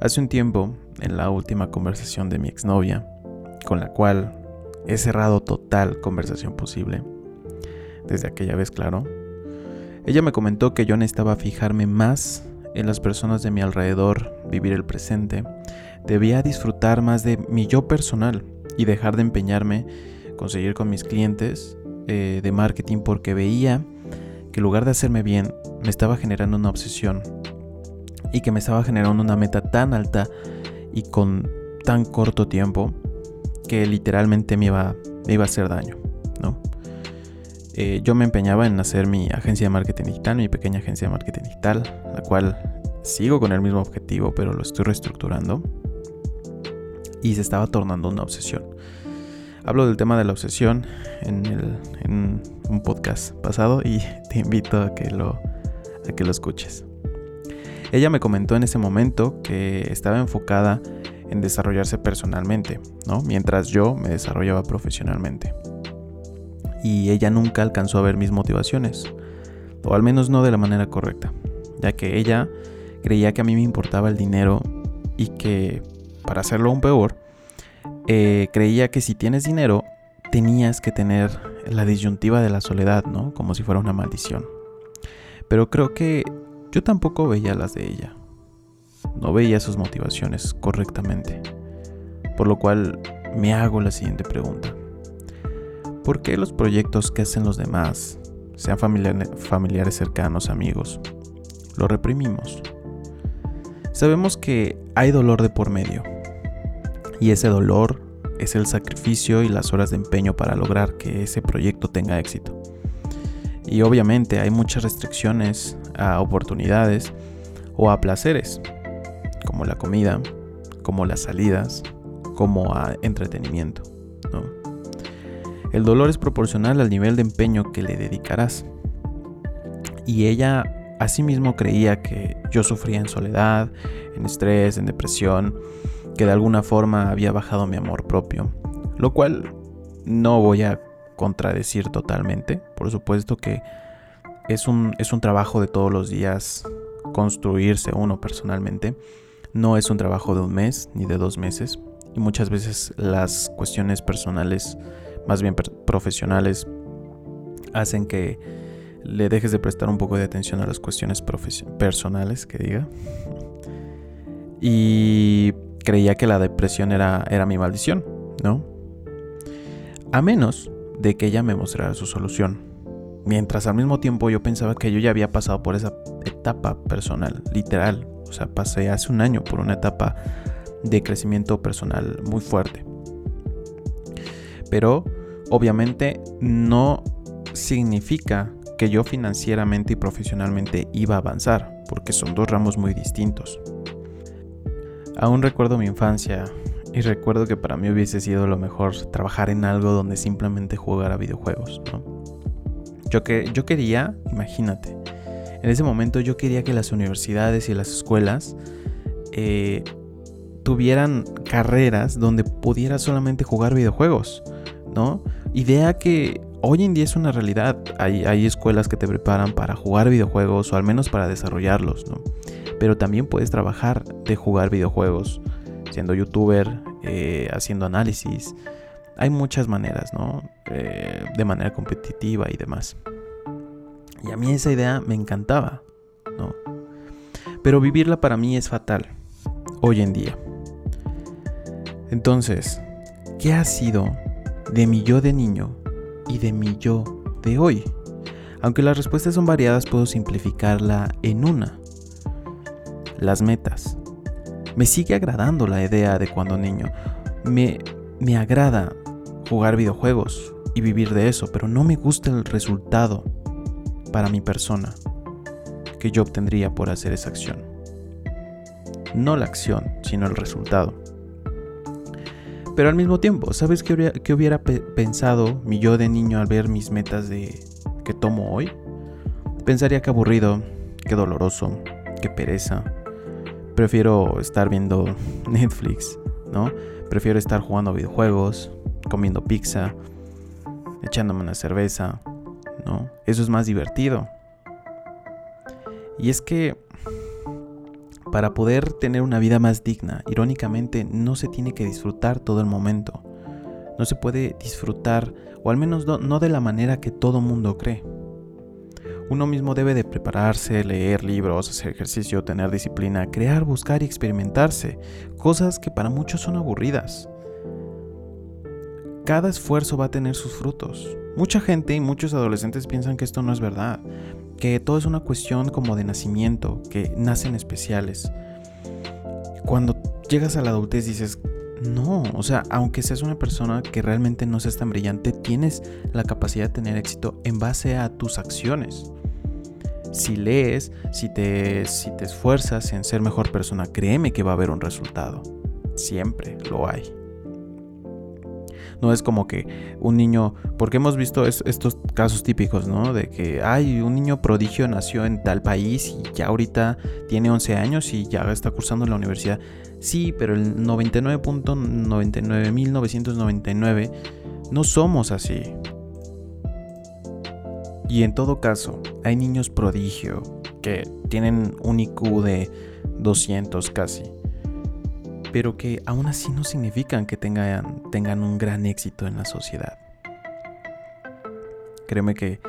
Hace un tiempo, en la última conversación de mi exnovia, con la cual he cerrado total conversación posible, desde aquella vez, claro, ella me comentó que yo necesitaba fijarme más en las personas de mi alrededor, vivir el presente, debía disfrutar más de mi yo personal y dejar de empeñarme conseguir con mis clientes eh, de marketing porque veía que en lugar de hacerme bien, me estaba generando una obsesión y que me estaba generando una meta tan alta y con tan corto tiempo que literalmente me iba, me iba a hacer daño, ¿no? Eh, yo me empeñaba en hacer mi agencia de marketing digital, mi pequeña agencia de marketing digital, la cual sigo con el mismo objetivo, pero lo estoy reestructurando y se estaba tornando una obsesión. Hablo del tema de la obsesión en, en un podcast pasado y te invito a que lo, a que lo escuches. Ella me comentó en ese momento que estaba enfocada en desarrollarse personalmente, ¿no? Mientras yo me desarrollaba profesionalmente. Y ella nunca alcanzó a ver mis motivaciones, o al menos no de la manera correcta, ya que ella creía que a mí me importaba el dinero y que, para hacerlo aún peor, eh, creía que si tienes dinero, tenías que tener la disyuntiva de la soledad, ¿no? Como si fuera una maldición. Pero creo que yo tampoco veía las de ella. No veía sus motivaciones correctamente. Por lo cual me hago la siguiente pregunta. ¿Por qué los proyectos que hacen los demás, sean familiares cercanos, amigos, lo reprimimos? Sabemos que hay dolor de por medio. Y ese dolor es el sacrificio y las horas de empeño para lograr que ese proyecto tenga éxito. Y obviamente hay muchas restricciones a oportunidades o a placeres, como la comida, como las salidas, como a entretenimiento. El dolor es proporcional al nivel de empeño que le dedicarás. Y ella asimismo creía que yo sufría en soledad, en estrés, en depresión, que de alguna forma había bajado mi amor propio, lo cual no voy a contradecir totalmente. Por supuesto que es un, es un trabajo de todos los días construirse uno personalmente. No es un trabajo de un mes ni de dos meses. Y muchas veces las cuestiones personales, más bien profesionales, hacen que le dejes de prestar un poco de atención a las cuestiones personales, que diga. Y creía que la depresión era, era mi maldición, ¿no? A menos de que ella me mostrara su solución. Mientras al mismo tiempo yo pensaba que yo ya había pasado por esa etapa personal, literal. O sea, pasé hace un año por una etapa de crecimiento personal muy fuerte. Pero obviamente no significa que yo financieramente y profesionalmente iba a avanzar, porque son dos ramos muy distintos. Aún recuerdo mi infancia y recuerdo que para mí hubiese sido lo mejor trabajar en algo donde simplemente jugara videojuegos, Yo, que, yo quería, imagínate, en ese momento yo quería que las universidades y las escuelas eh, tuvieran carreras donde pudiera solamente jugar videojuegos, ¿no? Idea que hoy en día es una realidad. Hay, hay escuelas que te preparan para jugar videojuegos o al menos para desarrollarlos, ¿no? Pero también puedes trabajar de jugar videojuegos siendo youtuber, eh, haciendo análisis. Hay muchas maneras, ¿no? Eh, de manera competitiva y demás. Y a mí esa idea me encantaba, ¿no? Pero vivirla para mí es fatal, hoy en día. Entonces, ¿qué ha sido de mi yo de niño y de mi yo de hoy? Aunque las respuestas son variadas, puedo simplificarla en una. Las metas. Me sigue agradando la idea de cuando niño. Me, me agrada jugar videojuegos y vivir de eso, pero no me gusta el resultado para mi persona que yo obtendría por hacer esa acción. No la acción, sino el resultado. Pero al mismo tiempo, ¿sabes qué hubiera, pensado mi yo de niño al ver mis metas de que tomo hoy? Pensaría que aburrido, que doloroso, que pereza, prefiero estar viendo Netflix, ¿no? Prefiero estar jugando videojuegos, comiendo pizza, echándome una cerveza, ¿no? Eso es más divertido. Y es que para poder tener una vida más digna, irónicamente, no se tiene que disfrutar todo el momento. No se puede disfrutar, o al menos no, de la manera que todo mundo cree. Uno mismo debe de prepararse, leer libros, hacer ejercicio, tener disciplina, crear, buscar y experimentarse, cosas que para muchos son aburridas. Cada esfuerzo va a tener sus frutos. Mucha gente y muchos adolescentes piensan que esto no es verdad, que todo es una cuestión como de nacimiento, que nacen especiales. Cuando llegas a la adultez dices, no, o sea, aunque seas una persona que realmente no seas tan brillante, tienes la capacidad de tener éxito en base a tus acciones. Si lees, si te, si te esfuerzas en ser mejor persona, créeme que va a haber un resultado. Siempre lo hay. No es como que un niño, porque hemos visto estos casos típicos, ¿no? De que, ay, un niño prodigio nació en tal país y ya ahorita tiene 11 años y ya está cursando la universidad. Sí, pero el 99.99.999 no somos así. Y en todo caso, hay niños prodigio que tienen un IQ de 200 casi pero que aún así no significan que tengan, tengan un gran éxito en la sociedad. Créeme que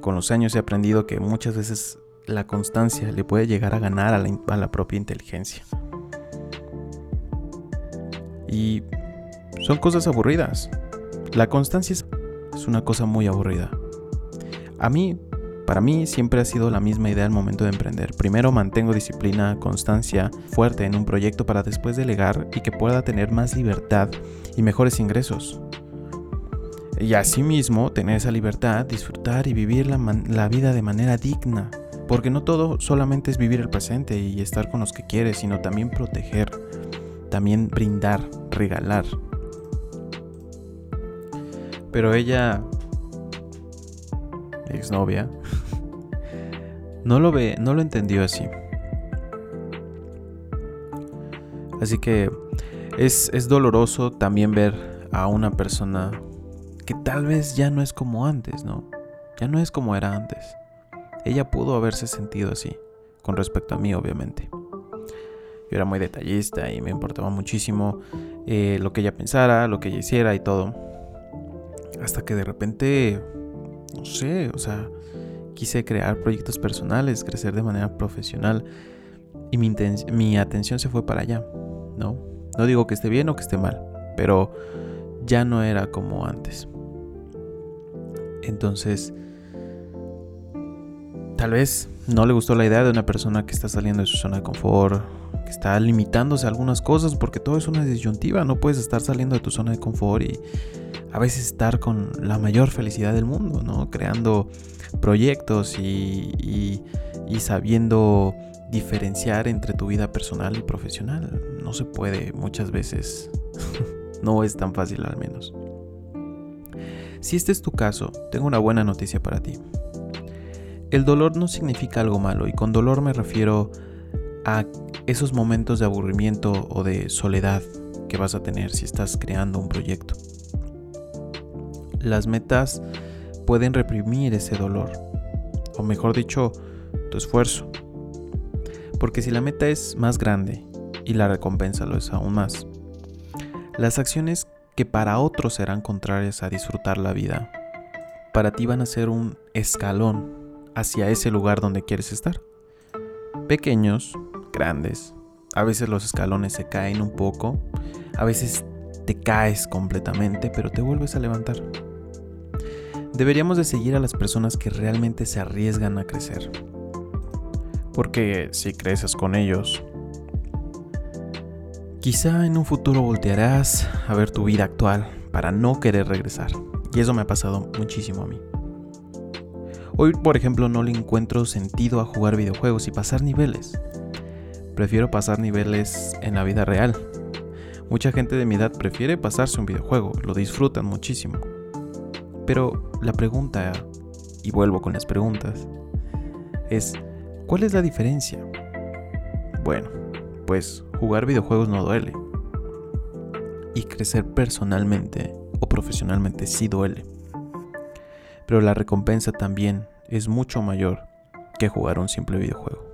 con los años he aprendido que muchas veces la constancia le puede llegar a ganar a la, a la propia inteligencia. Y son cosas aburridas. La constancia es una cosa muy aburrida. A mí para mí siempre ha sido la misma idea al momento de emprender. Primero mantengo disciplina, constancia fuerte en un proyecto para después delegar y que pueda tener más libertad y mejores ingresos. Y asimismo, tener esa libertad, disfrutar y vivir la, la vida de manera digna. Porque no todo solamente es vivir el presente y estar con los que quieres, sino también proteger, también brindar, regalar. Pero ella exnovia, no lo ve, no lo entendió así. Así que es, es doloroso también ver a una persona que tal vez ya no es como antes, ¿no? Ya no es como era antes. Ella pudo haberse sentido así, con respecto a mí, obviamente. Yo era muy detallista y me importaba muchísimo eh, lo que ella pensara, lo que ella hiciera y todo. Hasta que de repente no sé, o sea, quise crear proyectos personales, crecer de manera profesional y mi, atención se fue para allá, ¿no? No digo que esté bien o que esté mal, pero ya no era como antes. Entonces, tal vez no le gustó la idea de una persona que está saliendo de su zona de confort, que está limitándose a algunas cosas, porque todo es una disyuntiva, no puedes estar saliendo de tu zona de confort y a veces estar con la mayor felicidad del mundo, ¿no? Creando proyectos y, sabiendo diferenciar entre tu vida personal y profesional. No se puede muchas veces. no es tan fácil al menos. Si este es tu caso, tengo una buena noticia para ti. El dolor no significa algo malo y con dolor me refiero a esos momentos de aburrimiento o de soledad que vas a tener si estás creando un proyecto. Las metas pueden reprimir ese dolor, o mejor dicho, tu esfuerzo. Porque si la meta es más grande y la recompensa lo es aún más, las acciones que para otros serán contrarias a disfrutar la vida, para ti van a ser un escalón hacia ese lugar donde quieres estar. Pequeños, grandes, a veces los escalones se caen un poco, a veces te caes completamente, pero te vuelves a levantar. Deberíamos de seguir a las personas que realmente se arriesgan a crecer. Porque si creces con ellos, quizá en un futuro voltearás a ver tu vida actual para no querer regresar. Y eso me ha pasado muchísimo a mí. Hoy, por ejemplo, no le encuentro sentido a jugar videojuegos y pasar niveles. Prefiero pasar niveles en la vida real. Mucha gente de mi edad prefiere pasarse un videojuego, lo disfrutan muchísimo. Pero la pregunta, y vuelvo con las preguntas, es, ¿cuál es la diferencia? Bueno, pues jugar videojuegos no duele. Y crecer personalmente o profesionalmente sí duele. Pero la recompensa también es mucho mayor que jugar un simple videojuego.